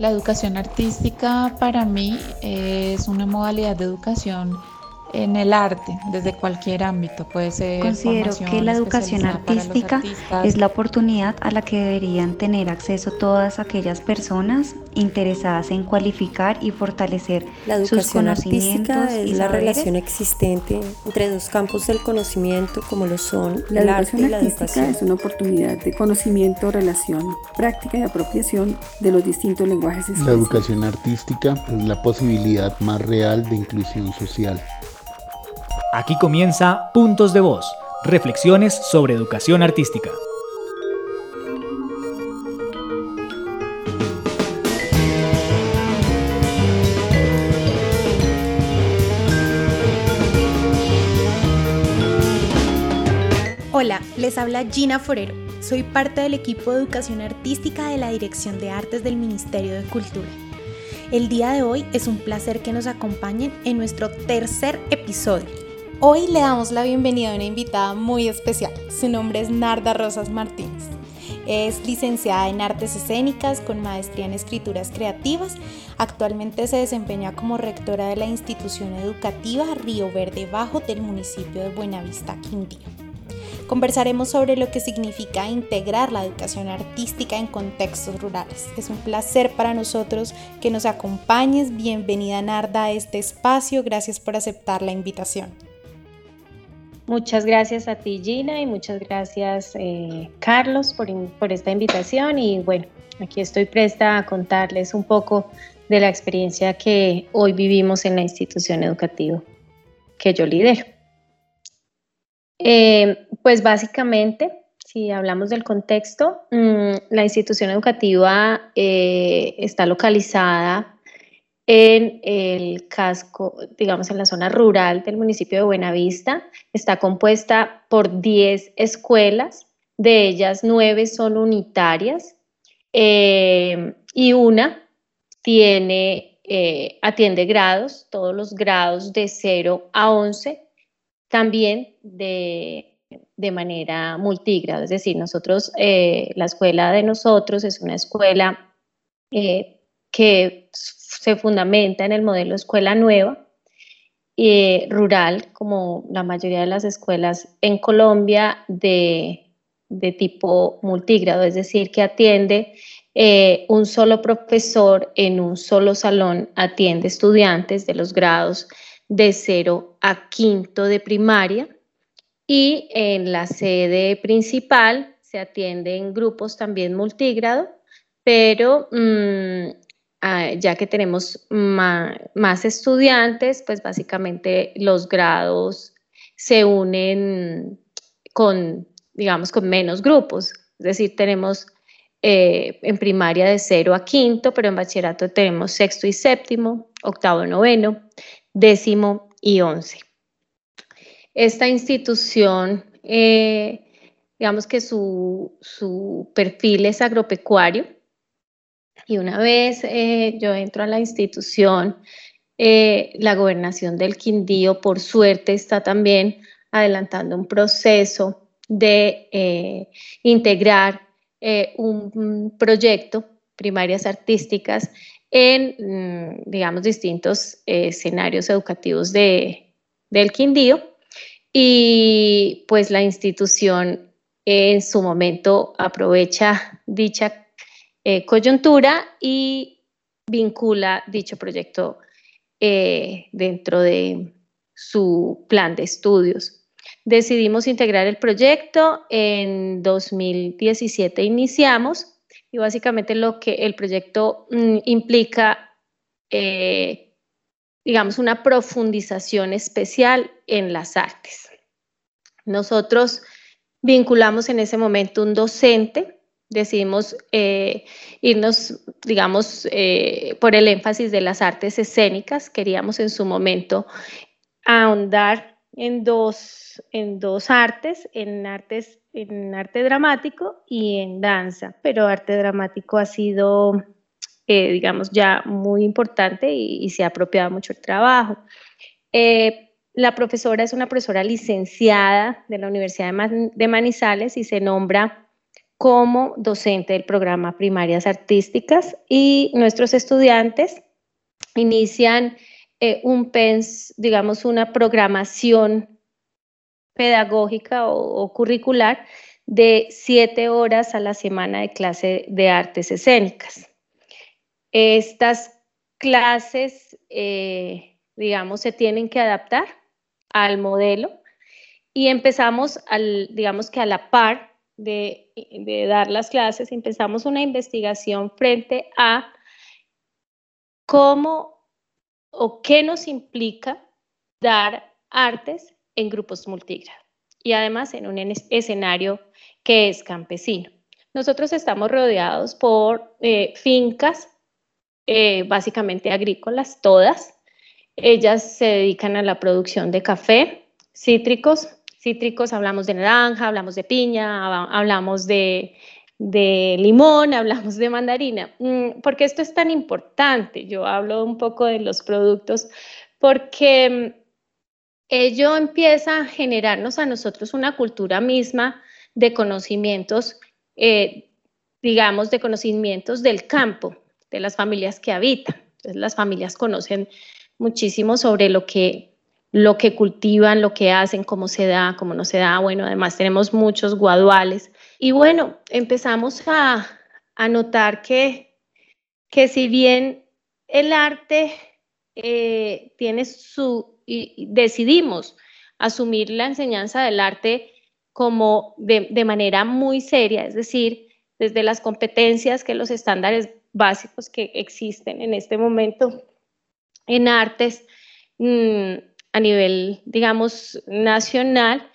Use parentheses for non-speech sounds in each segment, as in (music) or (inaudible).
La educación artística para mí es una modalidad de educación en el arte, desde cualquier ámbito, puede ser. Considero que la educación artística es la oportunidad a la que deberían tener acceso todas aquellas personas interesadas en cualificar y fortalecer la sus conocimientos artística es y la saberes. relación existente entre dos campos del conocimiento como lo son La el arte educación y la artística educación. es una oportunidad de conocimiento, relación, práctica y apropiación de los distintos lenguajes La educación artística es la posibilidad más real de inclusión social. Aquí comienza Puntos de Voz, reflexiones sobre educación artística. Hola, les habla Gina Forero. Soy parte del equipo de educación artística de la Dirección de Artes del Ministerio de Cultura. El día de hoy es un placer que nos acompañen en nuestro tercer episodio. Hoy le damos la bienvenida a una invitada muy especial. Su nombre es Narda Rosas Martínez. Es licenciada en artes escénicas con maestría en escrituras creativas. Actualmente se desempeña como rectora de la institución educativa Río Verde Bajo del municipio de Buenavista, Quindío. Conversaremos sobre lo que significa integrar la educación artística en contextos rurales. Es un placer para nosotros que nos acompañes. Bienvenida Narda a este espacio. Gracias por aceptar la invitación. Muchas gracias a ti Gina y muchas gracias eh, Carlos por, esta invitación y bueno, aquí estoy presta a contarles un poco de la experiencia que hoy vivimos en la institución educativa que yo lidero. Eh, pues básicamente, si hablamos del contexto, mm, la institución educativa eh, está localizada en el casco, digamos en la zona rural del municipio de Buenavista. Está compuesta por 10 escuelas, de ellas 9 son unitarias eh, y una tiene, eh, atiende grados, todos los grados de 0 a 11 también de, de manera multigrado, es decir, nosotros, eh, la escuela de nosotros es una escuela que se fundamenta en el modelo escuela nueva, eh, rural, como la mayoría de las escuelas en Colombia, de, de tipo multigrado, es decir, que atiende eh, un solo profesor en un solo salón, atiende estudiantes de los grados de 0 a quinto de primaria y en la sede principal se atienden grupos también multigrado, pero mmm, ah, ya que tenemos más estudiantes, pues básicamente los grados se unen con, digamos, con menos grupos, es decir, tenemos eh, en primaria de 0 a quinto, pero en bachillerato tenemos sexto y séptimo, octavo, noveno, décimo y once. Esta institución, eh, digamos que su, perfil es agropecuario y una vez eh, yo entro a la institución, eh, la gobernación del Quindío, por suerte, está también adelantando un proceso de eh, integrar un proyecto, primarias artísticas, en, mm, digamos, distintos escenarios educativos de, del Quindío. Y pues la institución en su momento aprovecha dicha eh, coyuntura y vincula dicho proyecto eh, dentro de su plan de estudios. Decidimos integrar el proyecto, en 2017 iniciamos y básicamente lo que el proyecto mm, implica, eh, digamos, una profundización especial en las artes. Nosotros vinculamos en ese momento un docente, decidimos eh, irnos, digamos, eh, por el énfasis de las artes escénicas, queríamos en su momento ahondar en dos, en dos artes, en artes en arte dramático y en danza, pero arte dramático ha sido, eh, digamos, ya muy importante y, se ha apropiado mucho el trabajo. La profesora es una profesora licenciada de la Universidad de Manizales y se nombra como docente del programa Primarias Artísticas y nuestros estudiantes inician eh, un PENS, digamos, una programación pedagógica o, curricular de siete horas a la semana de clase de artes escénicas. Estas clases, eh, digamos, se tienen que adaptar al modelo y empezamos, al, digamos que a la par de, dar las clases, empezamos una investigación frente a cómo o qué nos implica dar artes en grupos multigrado y además en un escenario que es campesino. Nosotros estamos rodeados por eh, fincas, eh, básicamente agrícolas, todas. Ellas se dedican a la producción de café, cítricos. Cítricos hablamos de naranja, hablamos de piña, hablamos de, limón, (laughs) hablamos de mandarina. Mm, ¿Por qué esto es tan importante? Yo hablo un poco de los productos porque mm, ello empieza a generarnos a nosotros una cultura misma de conocimientos, eh, digamos, de conocimientos del campo, de las familias que habitan. Entonces, las familias conocen muchísimo sobre lo que, lo que cultivan, lo que hacen, cómo se da, cómo no se da. Bueno, además tenemos muchos guaduales. Y bueno, empezamos a, notar que, que si bien el arte eh, tiene su y decidimos asumir la enseñanza del arte como de, manera muy seria, es decir, desde las competencias que los estándares básicos que existen en este momento en artes mm, a nivel, digamos, nacional,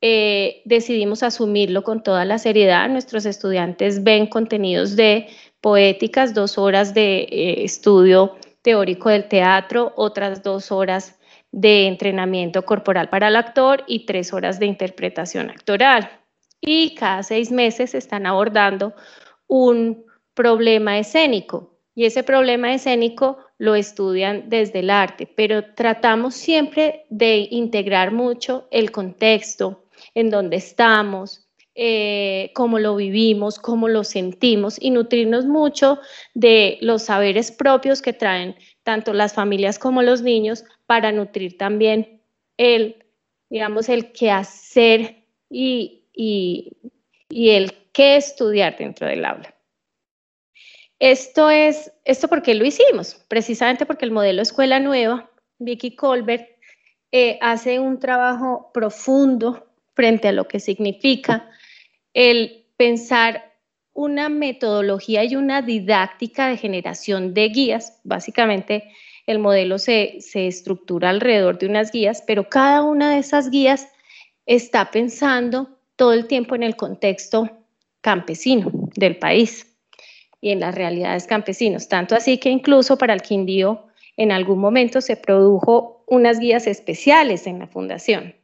eh, decidimos asumirlo con toda la seriedad. Nuestros estudiantes ven contenidos de poéticas, dos horas de eh, estudio teórico del teatro, otras dos horas de entrenamiento corporal para el actor y tres horas de interpretación actoral. Y cada seis meses están abordando un problema escénico y ese problema escénico lo estudian desde el arte, pero tratamos siempre de integrar mucho el contexto en donde estamos, eh, cómo lo vivimos, cómo lo sentimos y nutrirnos mucho de los saberes propios que traen tanto las familias como los niños para nutrir también el, digamos, el qué hacer y, y, y el qué estudiar dentro del aula. Esto es, esto porque lo hicimos, precisamente porque el modelo Escuela Nueva, Vicky Colbert, eh, hace un trabajo profundo frente a lo que significa el pensar una metodología y una didáctica de generación de guías, básicamente el modelo se, estructura alrededor de unas guías, pero cada una de esas guías está pensando todo el tiempo en el contexto campesino del país y en las realidades campesinos. Tanto así que incluso para el Quindío en algún momento se produjo unas guías especiales en la fundación.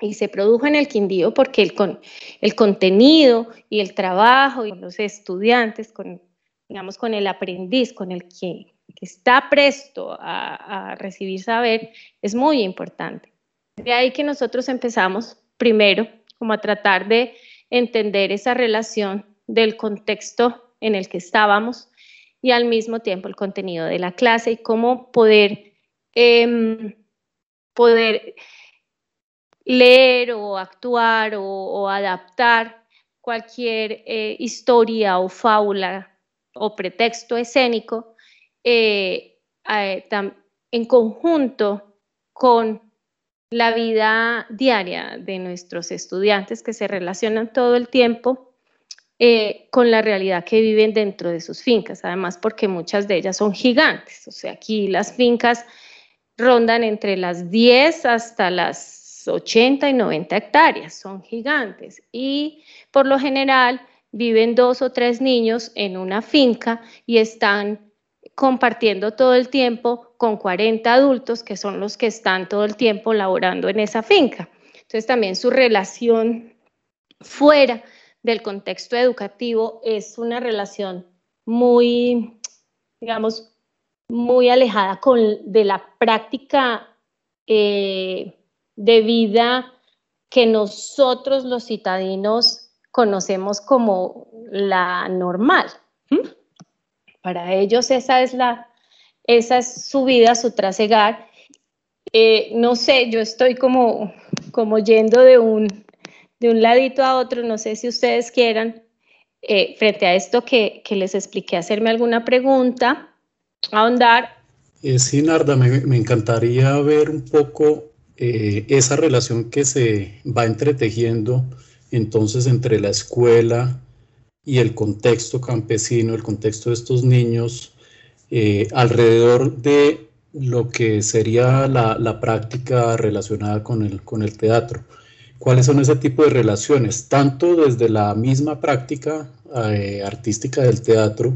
Y se produjo en el Quindío porque el, con, el contenido y el trabajo y los estudiantes, con, digamos, con el aprendiz, con el que que está presto a, recibir saber es muy importante. De ahí que nosotros empezamos primero como a tratar de entender esa relación del contexto en el que estábamos y al mismo tiempo el contenido de la clase y cómo poder, em, poder leer o actuar o, adaptar cualquier eh, historia o fábula o pretexto escénico eh, en conjunto con la vida diaria de nuestros estudiantes que se relacionan todo el tiempo eh, con la realidad que viven dentro de sus fincas, además porque muchas de ellas son gigantes, o sea, aquí las fincas rondan entre las 10 hasta las 80 y 90 hectáreas, son gigantes y por lo general viven dos o tres niños en una finca y están compartiendo todo el tiempo con 40 adultos que son los que están todo el tiempo laborando en esa finca. Entonces también su relación fuera del contexto educativo es una relación muy, digamos, muy alejada con, de la práctica eh, de vida que nosotros los citadinos conocemos como la normal. Para ellos esa es la, esa es su vida, su trasegar. Eh, no sé, yo estoy como, como yendo de un, de un ladito a otro, no sé si ustedes quieran, eh, frente a esto que, que, les expliqué, hacerme alguna pregunta, ahondar. Eh, sí, Narda, me, me, encantaría ver un poco eh, esa relación que se va entretejiendo entonces entre la escuela y el contexto campesino, el contexto de estos niños, alrededor de lo que sería la, la práctica relacionada con el, con el teatro cuáles son ese tipo de relaciones, tanto desde la misma práctica eh, artística del teatro,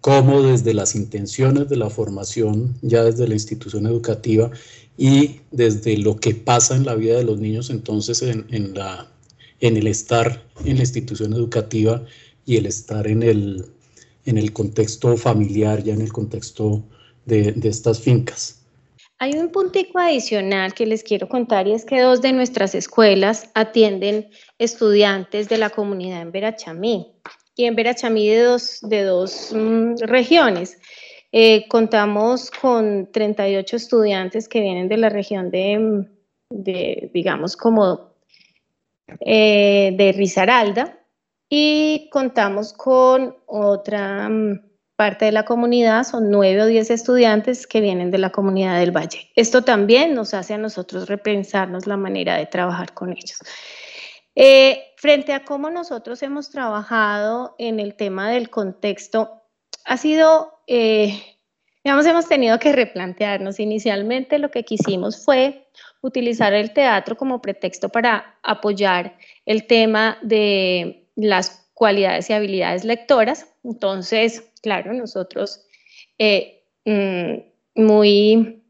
como desde las intenciones de la formación, ya desde la institución educativa y desde lo que pasa en la vida de los niños entonces en, el estar en la institución educativa y el estar en el, en el contexto familiar, ya en el contexto de estas fincas. Hay un puntico adicional que les quiero contar y es que dos de nuestras escuelas atienden estudiantes de la comunidad en Verachamí y en Verachamí de dos, de dos mm, regiones. Eh, contamos con 38 estudiantes que vienen de la región de, de digamos, como eh, de Risaralda y contamos con otra mm, parte de la comunidad, son nueve o diez estudiantes que vienen de la comunidad del Valle. Esto también nos hace a nosotros repensarnos la manera de trabajar con ellos. Eh, frente a cómo nosotros hemos trabajado en el tema del contexto, ha sido, eh, digamos, hemos tenido que replantearnos. Inicialmente lo que quisimos fue utilizar el teatro como pretexto para apoyar el tema de las cualidades y habilidades lectoras. Entonces, claro, nosotros eh, mm, muy,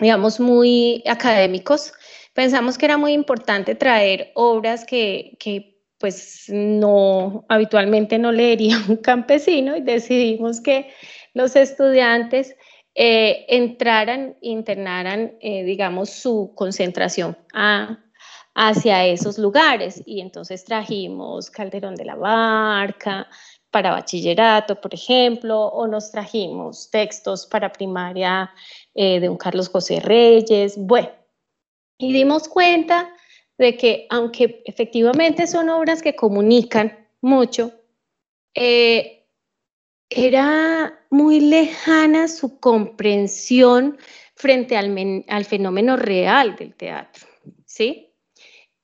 digamos, muy académicos, pensamos que era muy importante traer obras que, pues no, habitualmente no leería (laughs) un campesino y decidimos que los estudiantes eh, entraran, internaran, eh, digamos, su concentración a, hacia esos lugares. Y entonces trajimos Calderón de la Barca para bachillerato, por ejemplo, o nos trajimos textos para primaria eh, de un Carlos José Reyes. Bueno, y dimos cuenta de que aunque efectivamente son obras que comunican mucho, eh, era muy lejana su comprensión frente al, al fenómeno real del teatro, ¿sí?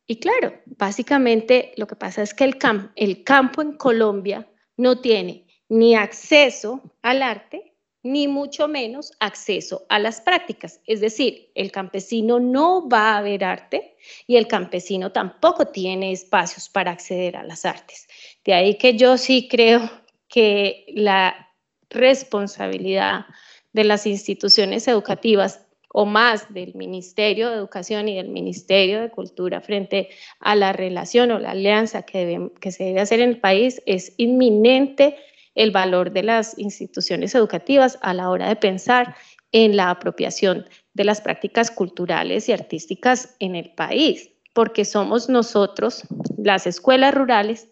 Y claro, básicamente lo que pasa es que el, el campo en Colombia no tiene ni acceso al arte, ni mucho menos acceso a las prácticas. Es decir, el campesino no va a ver arte y el campesino tampoco tiene espacios para acceder a las artes. De ahí que yo sí creo que la responsabilidad de las instituciones educativas o más del Ministerio de Educación y del Ministerio de Cultura frente a la relación o la alianza que, se debe hacer en el país, es inminente el valor de las instituciones educativas a la hora de pensar en la apropiación de las prácticas culturales y artísticas en el país, porque somos nosotros, las escuelas rurales,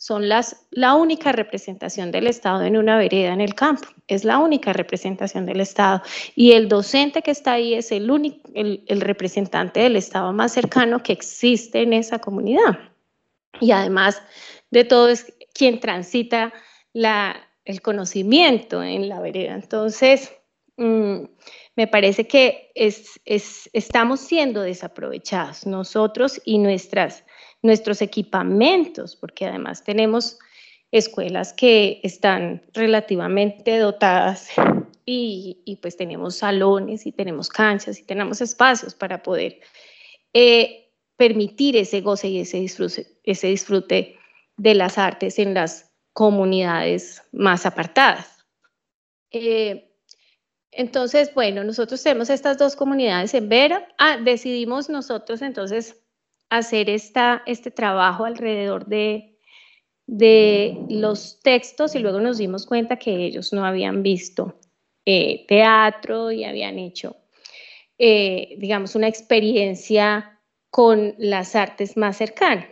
son las, la única representación del Estado en una vereda en el campo, es la única representación del Estado. Y el docente que está ahí es el, único, el, representante del Estado más cercano que existe en esa comunidad. Y además de todo es quien transita la, el conocimiento en la vereda. Entonces, mm, me parece que es, es, estamos siendo desaprovechados nosotros y nuestras nuestros equipamientos, porque además tenemos escuelas que están relativamente dotadas (laughs) y, pues tenemos salones y tenemos canchas y tenemos espacios para poder eh, permitir ese goce y ese disfrute, ese disfrute de las artes en las comunidades más apartadas. Eh, entonces, bueno, nosotros tenemos estas dos comunidades en Vera. Ah, decidimos nosotros entonces hacer esta, este trabajo alrededor de, de los textos y luego nos dimos cuenta que ellos no habían visto eh, teatro y habían hecho, eh, digamos, una experiencia con las artes más cercanas.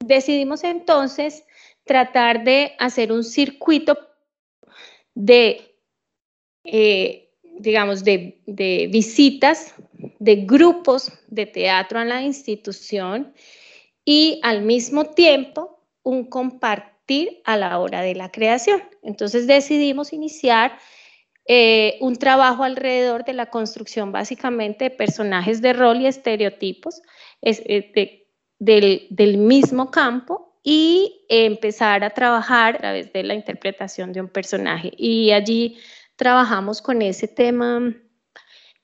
decidimos entonces tratar de hacer un circuito de, eh, digamos, de, de visitas de grupos de teatro a la institución y al mismo tiempo un compartir a la hora de la creación. Entonces decidimos iniciar eh, un trabajo alrededor de la construcción básicamente de personajes de rol y estereotipos eh, del, del, mismo campo y empezar a trabajar a través de la interpretación de un personaje. Y allí trabajamos con ese tema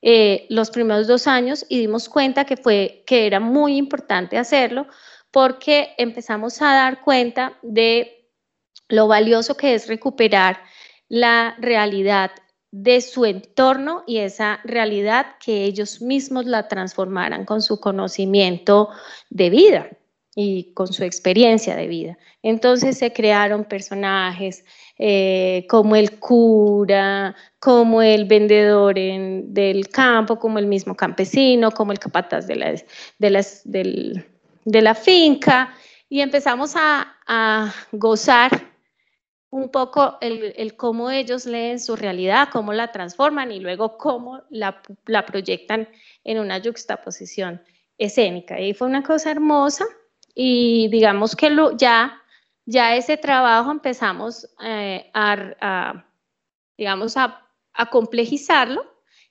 eh, los primeros dos años y dimos cuenta que, fue, que era muy importante hacerlo porque empezamos a dar cuenta de lo valioso que es recuperar la realidad de su entorno y esa realidad que ellos mismos la transformaran con su conocimiento de vida y con su experiencia de vida. Entonces se crearon personajes eh, como el cura, como el vendedor del campo, como el mismo campesino, como el capataz de la, de de la finca, y empezamos a, a gozar un poco el, cómo ellos leen su realidad, cómo la transforman y luego cómo la, proyectan en una yuxtaposición escénica. Y fue una cosa hermosa y digamos que ya, ya ese trabajo empezamos eh, a, digamos, a, a complejizarlo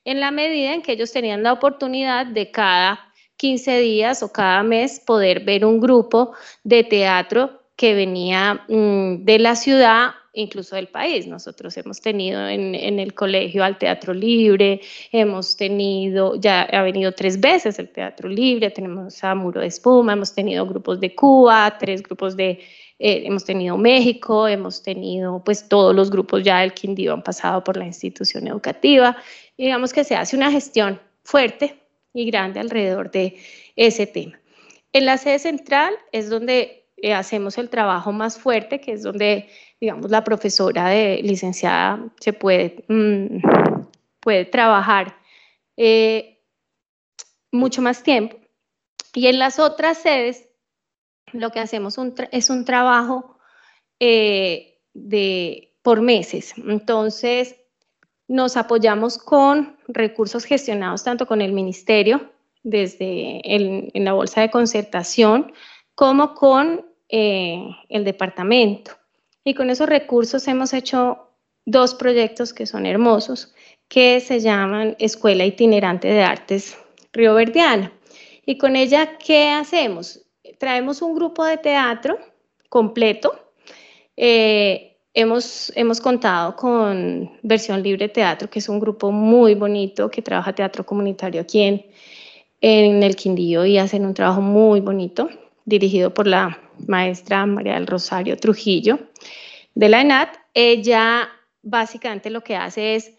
en la medida en que ellos tenían la oportunidad de cada 15 días o cada mes poder ver un grupo de teatro que venía mm, de la ciudad, incluso del país. Nosotros hemos tenido en, el colegio al Teatro Libre, hemos tenido, ya ha venido tres veces el Teatro Libre, tenemos a Muro de Espuma, hemos tenido grupos de Cuba, tres grupos de, eh, hemos tenido México, hemos tenido pues todos los grupos ya del Quindío han pasado por la institución educativa. Y digamos que se hace una gestión fuerte y grande alrededor de ese tema. En la sede central es donde eh, hacemos el trabajo más fuerte, que es donde, digamos, la profesora de licenciada se puede, mm, puede trabajar eh, mucho más tiempo. Y en las otras sedes, lo que hacemos es un trabajo eh, de, por meses. Entonces, nos apoyamos con recursos gestionados tanto con el ministerio, desde en la bolsa de concertación, como con eh, el departamento. Y con esos recursos hemos hecho dos proyectos que son hermosos, que se llaman Escuela Itinerante de Artes Río Verdiana. Y con ella, ¿qué hacemos? Traemos un grupo de teatro completo. Eh, hemos, hemos contado con Versión Libre Teatro, que es un grupo muy bonito que trabaja teatro comunitario aquí en, en el Quindío y hacen un trabajo muy bonito, dirigido por la maestra María del Rosario Trujillo de la ENAT, ella básicamente lo que hace es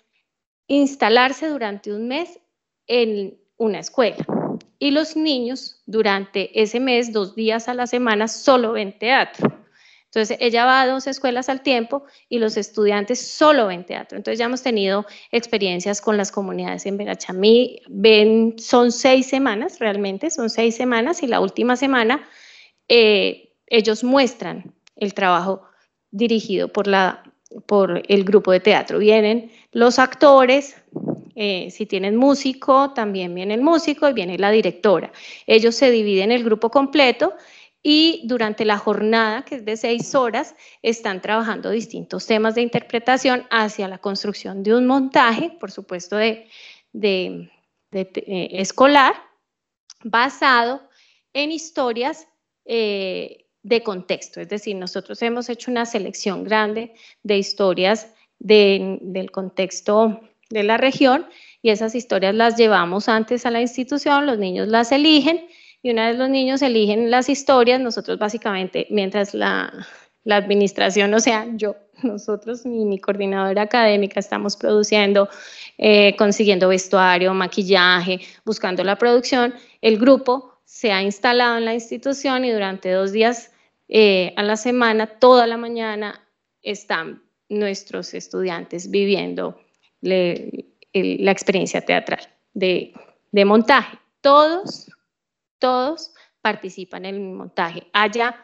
instalarse durante un mes en una escuela. Y los niños durante ese mes, dos días a la semana, solo ven teatro. Entonces, ella va a dos escuelas al tiempo y los estudiantes solo ven teatro. Entonces, ya hemos tenido experiencias con las comunidades en Verachamí. Son seis semanas realmente, son seis semanas y la última semana eh, ellos muestran el trabajo dirigido por, la, por el grupo de teatro. Vienen los actores, eh, si tienen músico, también viene el músico y viene la directora. Ellos se dividen el grupo completo y durante la jornada, que es de seis horas, están trabajando distintos temas de interpretación hacia la construcción de un montaje, por supuesto, de, de, eh, escolar, basado en historias eh, de contexto, es decir, nosotros hemos hecho una selección grande de historias del contexto de la región y esas historias las llevamos antes a la institución, los niños las eligen y una vez los niños eligen las historias, nosotros básicamente, mientras la, administración, o sea, yo, (laughs) nosotros, mi, coordinadora académica, estamos produciendo, eh, consiguiendo vestuario, maquillaje, buscando la producción, el grupo se ha instalado en la institución y durante dos días eh, a la semana, toda la mañana, están nuestros estudiantes viviendo la experiencia teatral de, montaje. Todos, todos participan en el montaje, haya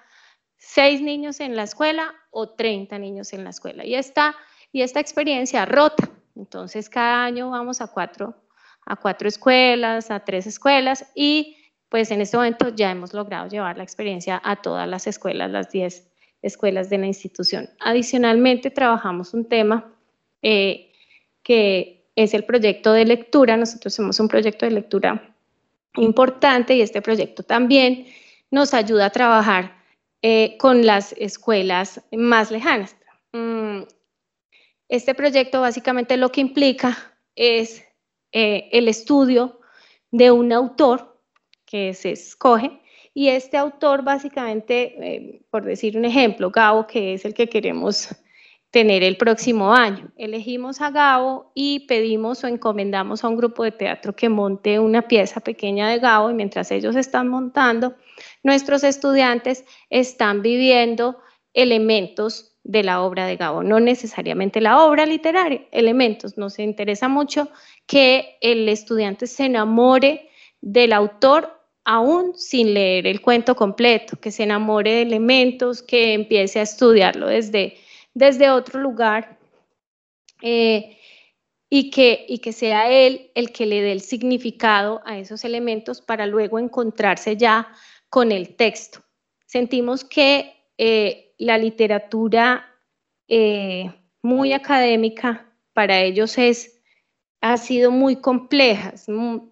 6 niños en la escuela o 30 niños en la escuela. Y esta, y esta experiencia rota. Entonces, cada año vamos a cuatro, a cuatro escuelas, a tres escuelas y pues en este momento ya hemos logrado llevar la experiencia a todas las escuelas, las 10 escuelas de la institución. Adicionalmente, trabajamos un tema eh, que es el proyecto de lectura. Nosotros hacemos un proyecto de lectura importante y este proyecto también nos ayuda a trabajar eh, con las escuelas más lejanas. Mm, este proyecto básicamente lo que implica es eh, el estudio de un autor que se escoge y este autor básicamente, eh, por decir un ejemplo, Gabo, que es el que queremos tener el próximo año. Elegimos a Gabo y pedimos o encomendamos a un grupo de teatro que monte una pieza pequeña de Gabo y mientras ellos están montando, nuestros estudiantes están viviendo elementos de la obra de Gabo, no necesariamente la obra literaria, elementos. Nos interesa mucho que el estudiante se enamore del autor aún sin leer el cuento completo, que se enamore de elementos, que empiece a estudiarlo desde desde otro lugar eh, y, que, y que sea él el que le dé el significado a esos elementos para luego encontrarse ya con el texto. Sentimos que eh, la literatura eh, muy académica para ellos es, ha sido muy compleja.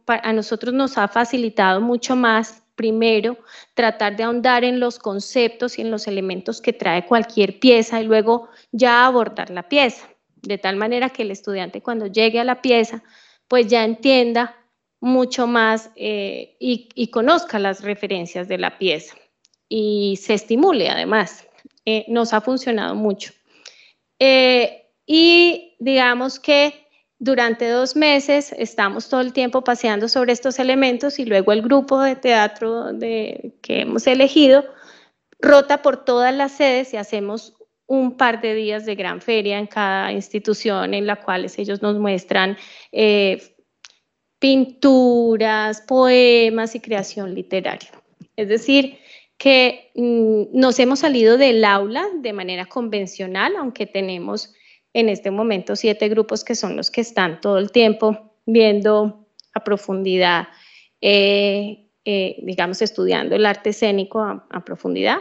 A nosotros nos ha facilitado mucho más primero tratar de ahondar en los conceptos y en los elementos que trae cualquier pieza y luego ya abordar la pieza, de tal manera que el estudiante cuando llegue a la pieza pues ya entienda mucho más eh, y, conozca las referencias de la pieza y se estimule además. Eh, nos ha funcionado mucho. Eh, y digamos que durante dos meses estamos todo el tiempo paseando sobre estos elementos y luego el grupo de teatro de, que hemos elegido rota por todas las sedes y hacemos un par de días de gran feria en cada institución en la cual ellos nos muestran eh, pinturas, poemas y creación literaria. Es decir, que mm, nos hemos salido del aula de manera convencional, aunque tenemos en este momento siete grupos que son los que están todo el tiempo viendo a profundidad, eh, eh, digamos, estudiando el arte escénico a, profundidad.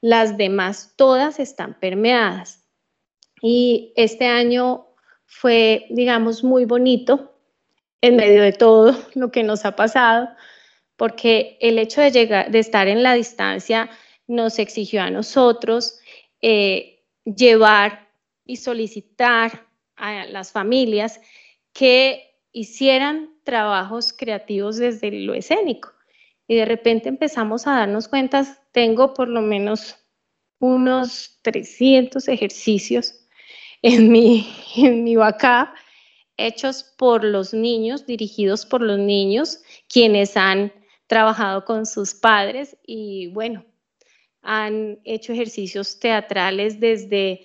Las demás todas están permeadas. Y este año fue, digamos, muy bonito en medio de todo (laughs) lo que nos ha pasado, porque el hecho de, llegar, de estar en la distancia nos exigió a nosotros eh, llevar y solicitar a las familias que hicieran trabajos creativos desde lo escénico. Y de repente empezamos a darnos cuenta, tengo por lo menos unos 300 ejercicios en mi, (laughs) en mi hechos por los niños, dirigidos por los niños, quienes han trabajado con sus padres y bueno, han hecho ejercicios teatrales desde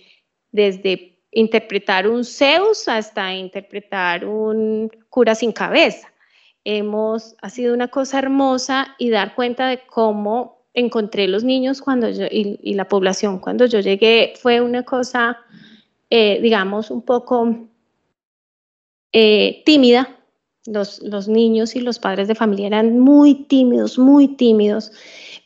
desde interpretar un Zeus hasta interpretar un cura sin cabeza. Hemos, ha sido una cosa hermosa y dar cuenta de cómo encontré los niños cuando y, la población cuando yo llegué fue una cosa, eh, digamos, un poco eh, tímida. Los, los, niños y los padres de familia eran muy tímidos, muy tímidos.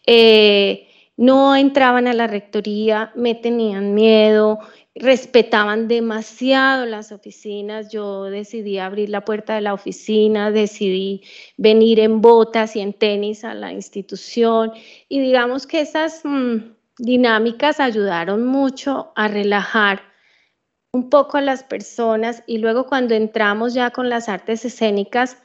Eh, no entraban a la rectoría, me tenían miedo, respetaban demasiado las oficinas. Yo decidí abrir la puerta de la oficina, decidí venir en botas y en tenis a la institución y digamos que esas mm, dinámicas ayudaron mucho a relajar un poco a las personas y luego cuando entramos ya con las artes escénicas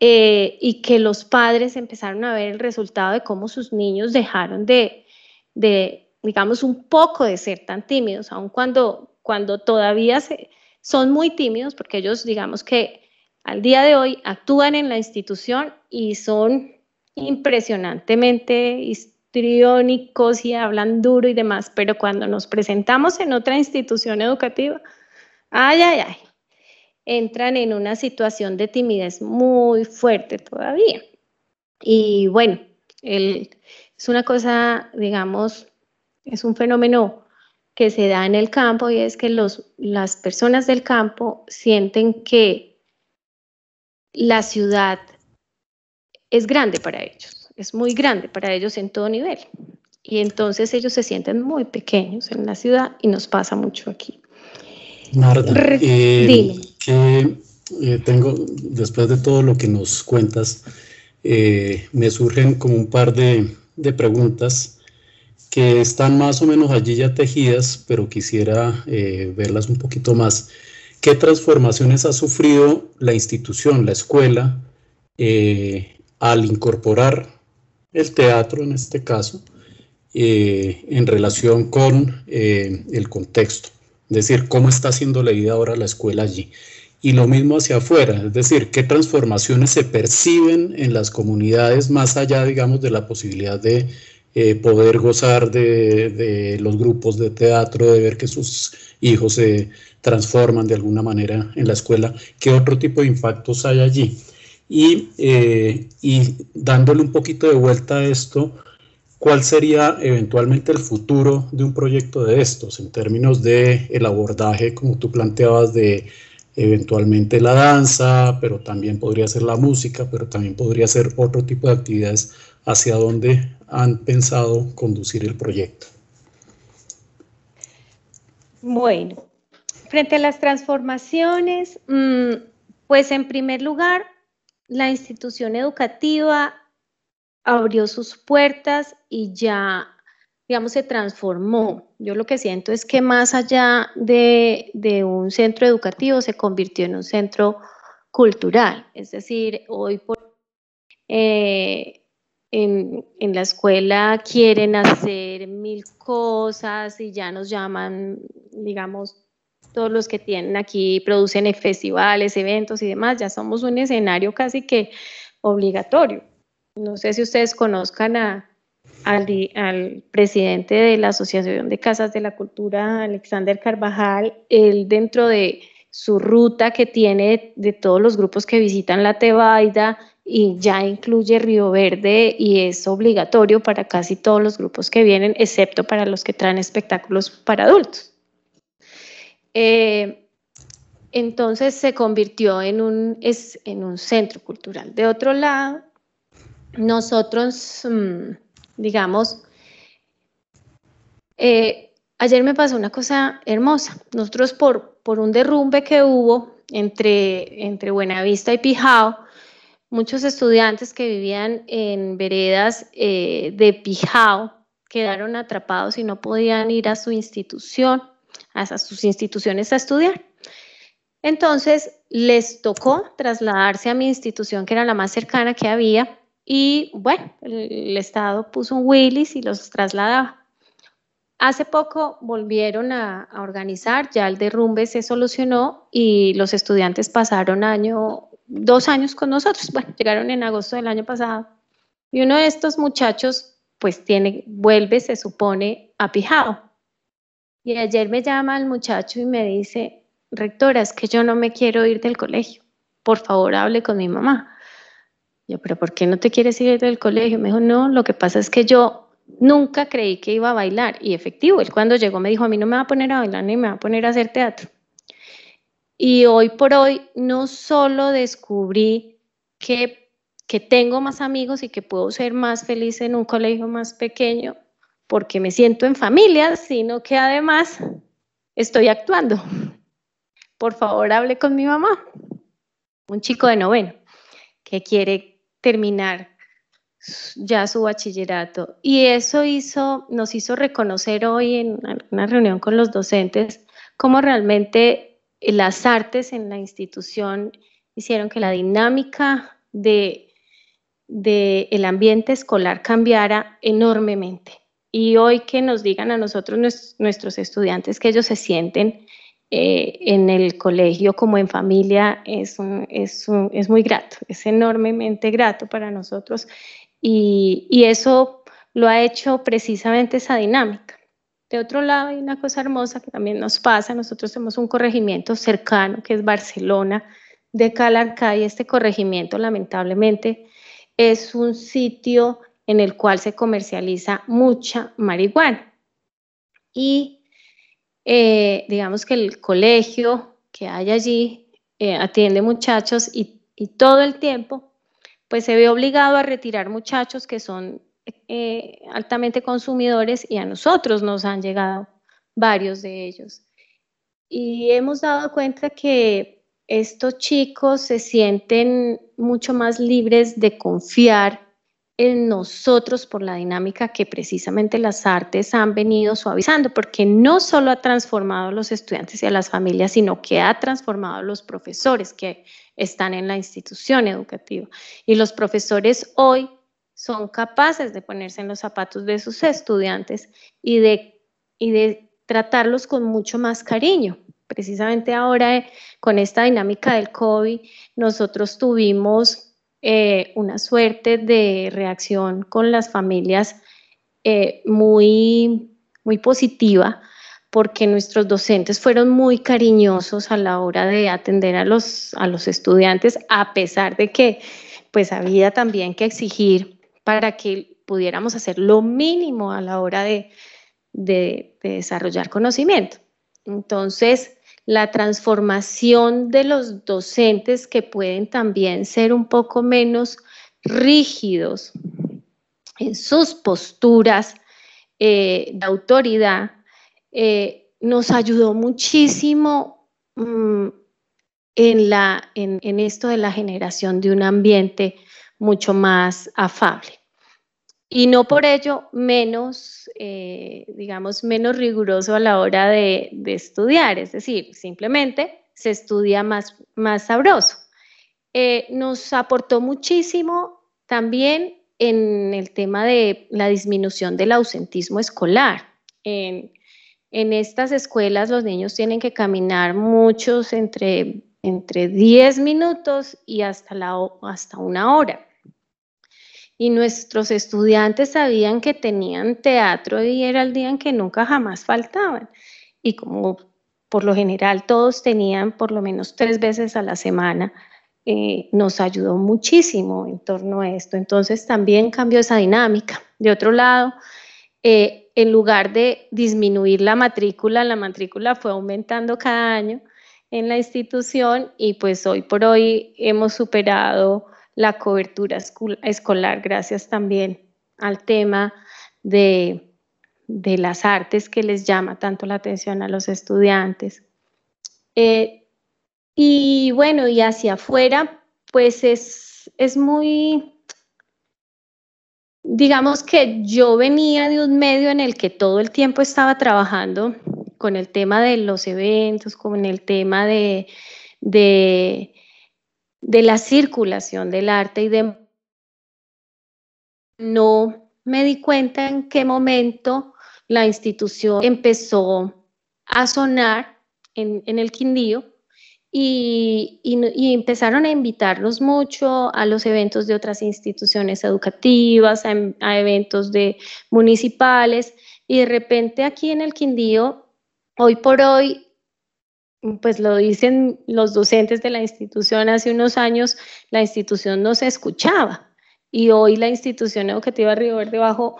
eh, y que los padres empezaron a ver el resultado de cómo sus niños dejaron de, de digamos, un poco de ser tan tímidos, aun cuando, cuando todavía son muy tímidos, porque ellos, digamos que al día de hoy actúan en la institución y son impresionantemente histriónicos y hablan duro y demás, pero cuando nos presentamos en otra institución educativa, ay, ay, ay, entran en una situación de timidez muy fuerte todavía. Y bueno, es una cosa, digamos, Es un fenómeno que se da en el campo y es que los, las personas del campo sienten que la ciudad es grande para ellos, es muy grande para ellos en todo nivel. Y entonces ellos se sienten muy pequeños en la ciudad y nos pasa mucho aquí. Marta, eh, que eh, tengo, después de todo lo que nos cuentas, eh, me surgen como un par de, de, preguntas que están más o menos allí ya tejidas, pero quisiera verlas un poquito más. ¿Qué transformaciones ha sufrido la institución, la escuela, al incorporar el teatro en este caso, en relación con el contexto? Es decir, cómo está siendo leída ahora la escuela allí. Y lo mismo hacia afuera, es decir, qué transformaciones se perciben en las comunidades más allá, digamos, de la posibilidad de eh, poder gozar de, los grupos de teatro, de ver que sus hijos se transforman de alguna manera en la escuela, qué otro tipo de impactos hay allí. Y, eh, y dándole un poquito de vuelta a esto, ¿Cuál sería eventualmente el futuro de un proyecto de estos en términos de el abordaje, como tú planteabas, de eventualmente la danza, pero también podría ser la música, pero también podría ser otro tipo de actividades hacia donde han pensado conducir el proyecto? Bueno, frente a las transformaciones, mm, pues en primer lugar, la institución educativa abrió sus puertas y ya, digamos, se transformó. Yo lo que siento es que más allá de, un centro educativo se convirtió en un centro cultural. Es decir, hoy por, eh, en, en, la escuela quieren hacer mil cosas y ya nos llaman, digamos, todos los que tienen aquí, producen festivales, eventos y demás, ya somos un escenario casi que obligatorio. No sé si ustedes conozcan al, al, presidente de la Asociación de Casas de la Cultura, Alexander Carvajal, él dentro de su ruta que tiene de, todos los grupos que visitan la Tebaida y ya incluye Río Verde y es obligatorio para casi todos los grupos que vienen, excepto para los que traen espectáculos para adultos. Eh, entonces se convirtió en un, es, en un centro cultural. De otro lado, nosotros, mm, digamos, eh, ayer me pasó una cosa hermosa. Nosotros por, por un derrumbe que hubo entre, entre Buenavista y Pijao, muchos estudiantes que vivían en veredas eh, de Pijao quedaron atrapados y no podían ir a su institución, a sus instituciones a estudiar. Entonces les tocó trasladarse a mi institución, que era la más cercana que había, y bueno, el, Estado puso un Willis y los trasladaba. Hace poco volvieron a, organizar, ya el derrumbe se solucionó y los estudiantes pasaron año, dos años con nosotros. Bueno, llegaron en agosto del año pasado. Y uno de estos muchachos, pues tiene, vuelve, se supone, a Pijao. Y ayer me llama el muchacho y me dice, rectora, es que yo no me quiero ir del colegio. Por favor, hable con mi mamá. Yo, pero ¿por qué no te quieres ir del colegio? Me dijo, no, lo que pasa es que yo nunca creí que iba a bailar. Y efectivo, él cuando llegó me dijo, a mí no me va a poner a bailar ni me va a poner a hacer teatro. Y hoy por hoy no solo descubrí que, que tengo más amigos y que puedo ser más feliz en un colegio más pequeño porque me siento en familia, sino que además estoy actuando. Por favor, hable con mi mamá, un chico de noveno, que quiere terminar ya su bachillerato. Y eso hizo, nos hizo reconocer hoy en una reunión con los docentes cómo realmente las artes en la institución hicieron que la dinámica de, el ambiente escolar cambiara enormemente. Y hoy que nos digan a nosotros, nuestros estudiantes, que ellos se sienten eh, en el colegio como en familia es, es, es, muy grato, es enormemente grato para nosotros y, y, eso lo ha hecho precisamente esa dinámica. De otro lado hay una cosa hermosa que también nos pasa, nosotros tenemos un corregimiento cercano que es Barcelona de Calarcá y este corregimiento lamentablemente es un sitio en el cual se comercializa mucha marihuana. Y eh, digamos que el colegio que hay allí eh, atiende muchachos y, todo el tiempo pues se ve obligado a retirar muchachos que son eh, altamente consumidores y a nosotros nos han llegado varios de ellos. Y hemos dado cuenta que estos chicos se sienten mucho más libres de confiar en nosotros por la dinámica que precisamente las artes han venido suavizando, porque no solo ha transformado a los estudiantes y a las familias, sino que ha transformado a los profesores que están en la institución educativa. Y los profesores hoy son capaces de ponerse en los zapatos de sus estudiantes y de, y de tratarlos con mucho más cariño. Precisamente ahora, eh, con esta dinámica del COVID, nosotros tuvimos eh, una suerte de reacción con las familias eh, muy, muy positiva porque nuestros docentes fueron muy cariñosos a la hora de atender a los, a los estudiantes, a pesar de que pues había también que exigir para que pudiéramos hacer lo mínimo a la hora de, de desarrollar conocimiento. Entonces, la transformación de los docentes que pueden también ser un poco menos rígidos en sus posturas eh, de autoridad, eh, nos ayudó muchísimo mm, en, la, en esto de la generación de un ambiente mucho más afable y no por ello menos, eh, digamos, menos riguroso a la hora de, estudiar, es decir, simplemente se estudia más, más sabroso. Eh, nos aportó muchísimo también en el tema de la disminución del ausentismo escolar. En, estas escuelas los niños tienen que caminar muchos entre, entre 10 minutos y hasta, la, hasta una hora y nuestros estudiantes sabían que tenían teatro y era el día en que nunca jamás faltaban. Y como por lo general todos tenían por lo menos tres veces a la semana, eh, nos ayudó muchísimo en torno a esto. Entonces también cambió esa dinámica. De otro lado, eh, en lugar de disminuir la matrícula, la matrícula fue aumentando cada año en la institución y pues hoy por hoy hemos superado la cobertura escolar, gracias también al tema de, las artes que les llama tanto la atención a los estudiantes. Eh, y bueno, y hacia afuera, pues es, es muy, digamos que yo venía de un medio en el que todo el tiempo estaba trabajando con el tema de los eventos, con el tema de, de de la circulación del arte y de... No me di cuenta en qué momento la institución empezó a sonar en, el Quindío y, empezaron a invitarnos mucho a los eventos de otras instituciones educativas, a, a, eventos de municipales y de repente aquí en el Quindío, hoy por hoy, pues lo dicen los docentes de la institución hace unos años, la institución no se escuchaba y hoy la institución educativa Río Verde Bajo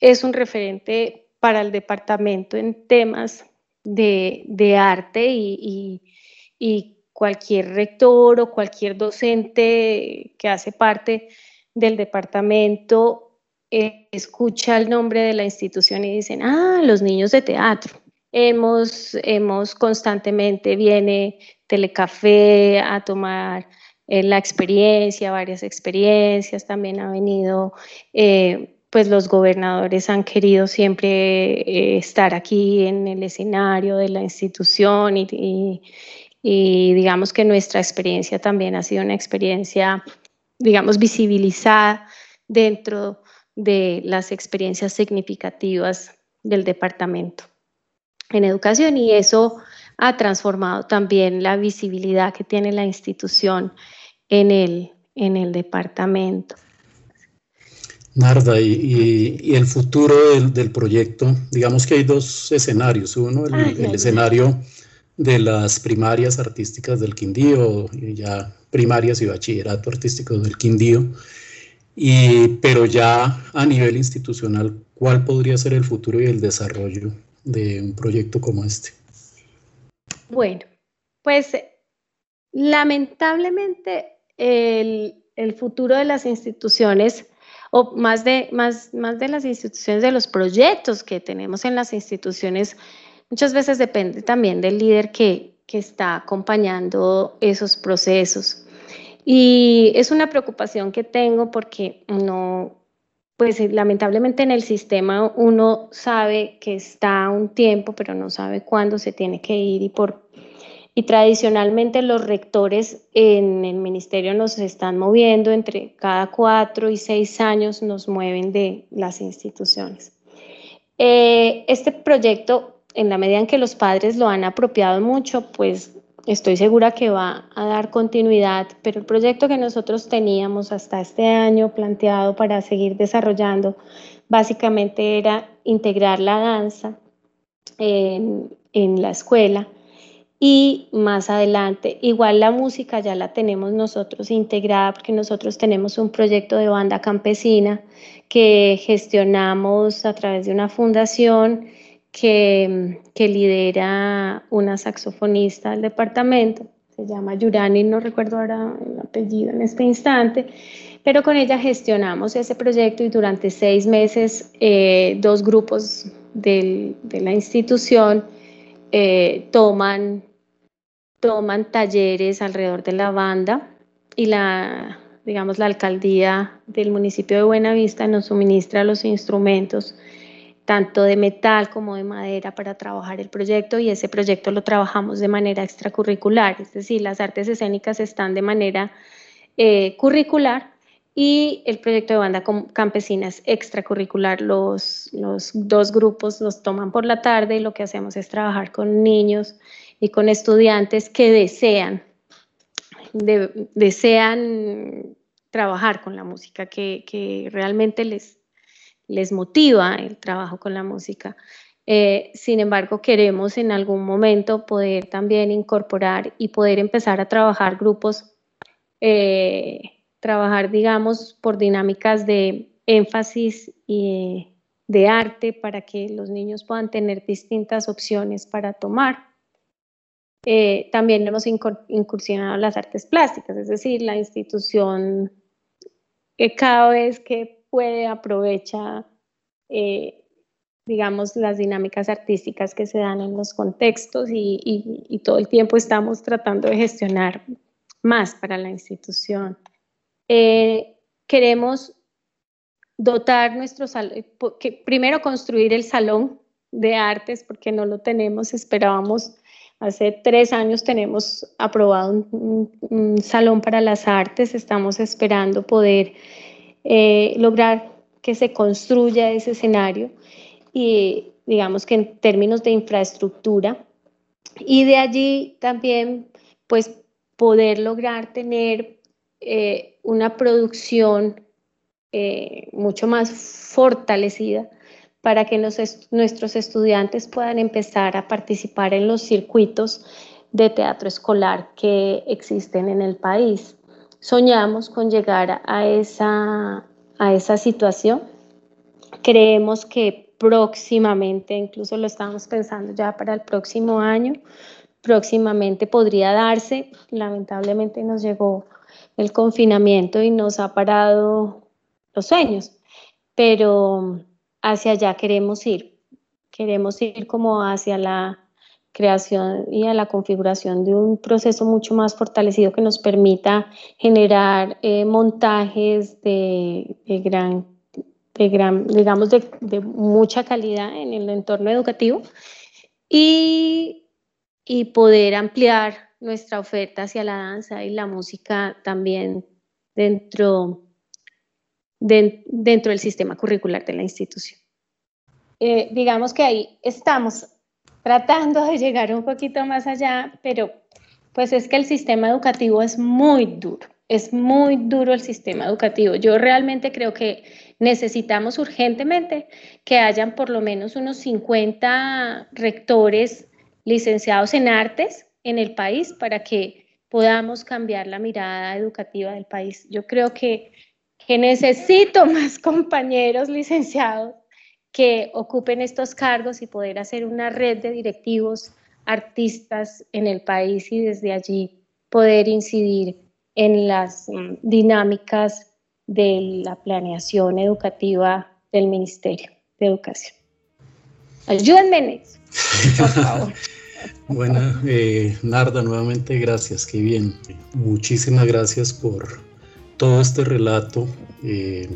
es un referente para el departamento en temas de, arte y, cualquier rector o cualquier docente que hace parte del departamento eh, escucha el nombre de la institución y dicen, ah, los niños de teatro Hemos, hemos constantemente, viene Telecafé a tomar eh, la experiencia, varias experiencias, también ha venido, eh, pues los gobernadores han querido siempre eh, estar aquí en el escenario de la institución y, y digamos que nuestra experiencia también ha sido una experiencia, digamos, visibilizada dentro de las experiencias significativas del departamento en educación y eso ha transformado también la visibilidad que tiene la institución en el, en el departamento. Narda, y, el futuro del, proyecto, digamos que hay dos escenarios. Uno, el, escenario de las primarias artísticas del Quindío, ya primarias y bachillerato artístico del Quindío, y, pero ya a nivel institucional, ¿cuál podría ser el futuro y el desarrollo de un proyecto como este? Bueno, pues lamentablemente el, futuro de las instituciones, o más de, más, más de las instituciones, de los proyectos que tenemos en las instituciones, muchas veces depende también del líder que, que está acompañando esos procesos. Y es una preocupación que tengo porque no, pues lamentablemente en el sistema uno sabe que está un tiempo, pero no sabe cuándo se tiene que ir y por y tradicionalmente los rectores en el ministerio nos están moviendo entre cada cuatro y seis años nos mueven de las instituciones. Eh, este proyecto, en la medida en que los padres lo han apropiado mucho, pues estoy segura que va a dar continuidad, pero el proyecto que nosotros teníamos hasta este año planteado para seguir desarrollando, básicamente era integrar la danza en, la escuela. Y más adelante, igual la música ya la tenemos nosotros integrada porque nosotros tenemos un proyecto de banda campesina que gestionamos a través de una fundación que, lidera una saxofonista del departamento, se llama Yurani, no recuerdo ahora el apellido en este instante, pero con ella gestionamos ese proyecto y durante seis meses eh, dos grupos de la institución eh, toman toman talleres alrededor de la banda y la, digamos, la alcaldía del municipio de Buenavista nos suministra los instrumentos tanto de metal como de madera para trabajar el proyecto y ese proyecto lo trabajamos de manera extracurricular, es decir, las artes escénicas están de manera eh, curricular y el proyecto de banda campesina es extracurricular. Los, los dos grupos los toman por la tarde y lo que hacemos es trabajar con niños y con estudiantes que desean, desean trabajar con la música, que, realmente les, les motiva el trabajo con la música. Eh, sin embargo, queremos en algún momento poder también incorporar y poder empezar a trabajar grupos, eh, trabajar, digamos, por dinámicas de énfasis y de arte para que los niños puedan tener distintas opciones para tomar. Eh, también hemos incursionado las artes plásticas, es decir, la institución que cada vez que puede aprovecha, eh, digamos, las dinámicas artísticas que se dan en los contextos y, todo el tiempo estamos tratando de gestionar más para la institución. Eh, queremos dotar nuestro salón, primero construir el salón de artes porque no lo tenemos, esperábamos Hace tres años tenemos aprobado un, salón para las artes, estamos esperando poder eh, lograr que se construya ese escenario y digamos que en términos de infraestructura y de allí también pues poder lograr tener eh, una producción eh, mucho más fortalecida para que nuestros estudiantes puedan empezar a participar en los circuitos de teatro escolar que existen en el país. Soñamos con llegar a esa, a esa situación. Creemos que próximamente, incluso lo estamos pensando ya para el próximo año, próximamente podría darse. Lamentablemente nos llegó el confinamiento y nos ha parado los sueños, pero hacia allá queremos ir. Queremos ir como hacia la creación y a la configuración de un proceso mucho más fortalecido que nos permita generar eh, montajes de, gran, de gran, digamos, de, de, mucha calidad en el entorno educativo y, y poder ampliar nuestra oferta hacia la danza y la música también dentro dentro del sistema curricular de la institución. Eh, digamos que ahí estamos tratando de llegar un poquito más allá, pero pues es que el sistema educativo es muy duro, es muy duro el sistema educativo. Yo realmente creo que necesitamos urgentemente que hayan por lo menos unos 50 rectores licenciados en artes en el país para que podamos cambiar la mirada educativa del país. Yo creo que que necesito (laughs) más compañeros licenciados que ocupen estos cargos y poder hacer una red de directivos artistas en el país y desde allí poder incidir en las mm, dinámicas de la planeación educativa del Ministerio de Educación. Ayúdenme en eso, por (laughs) favor. Bueno, eh, Narda, nuevamente gracias, qué bien. Muchísimas gracias por todo este relato. Eh,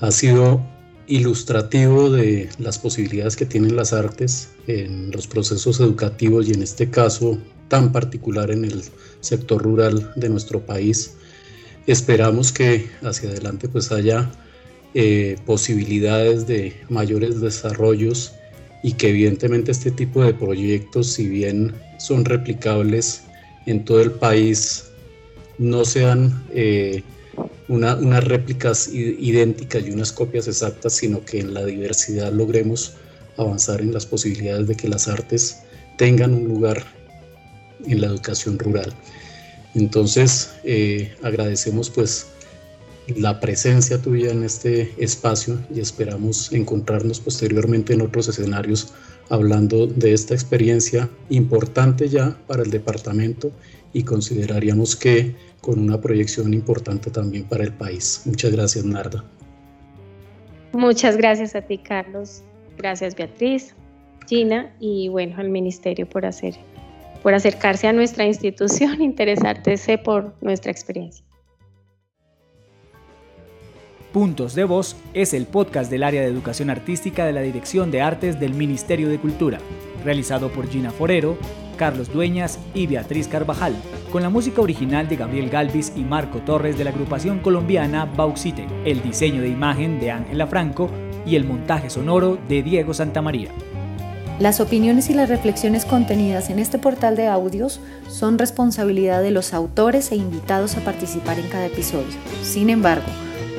ha sido ilustrativo de las posibilidades que tienen las artes en los procesos educativos y en este caso tan particular en el sector rural de nuestro país. Esperamos que hacia adelante pues haya eh, posibilidades de mayores desarrollos y que evidentemente este tipo de proyectos, si bien son replicables en todo el país, no sean eh, unas réplicas idénticas y unas copias exactas, sino que en la diversidad logremos avanzar en las posibilidades de que las artes tengan un lugar en la educación rural. Entonces, eh, agradecemos pues la presencia tuya en este espacio y esperamos encontrarnos posteriormente en otros escenarios hablando de esta experiencia importante ya para el departamento y consideraríamos que con una proyección importante también para el país. Muchas gracias, Narda. Muchas gracias a ti, Carlos. Gracias, Beatriz, Gina y bueno, al Ministerio por hacer por acercarse a nuestra institución, (laughs) interesarse por nuestra experiencia. Puntos de Voz es el podcast del área de educación artística de la Dirección de Artes del Ministerio de Cultura, realizado por Gina Forero, Carlos Dueñas y Beatriz Carvajal, con la música original de Gabriel Galvis y Marco Torres de la agrupación colombiana Bauxite, el diseño de imagen de Ángela Franco y el montaje sonoro de Diego Santamaría. Las opiniones y las reflexiones contenidas en este portal de audios son responsabilidad de los autores e invitados a participar en cada episodio. Sin embargo,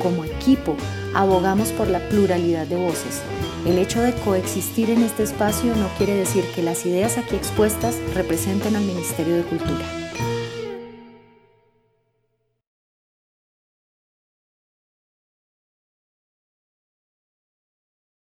como equipo, abogamos por la pluralidad de voces. El hecho de coexistir en este espacio no quiere decir que las ideas aquí expuestas representen al Ministerio de Cultura.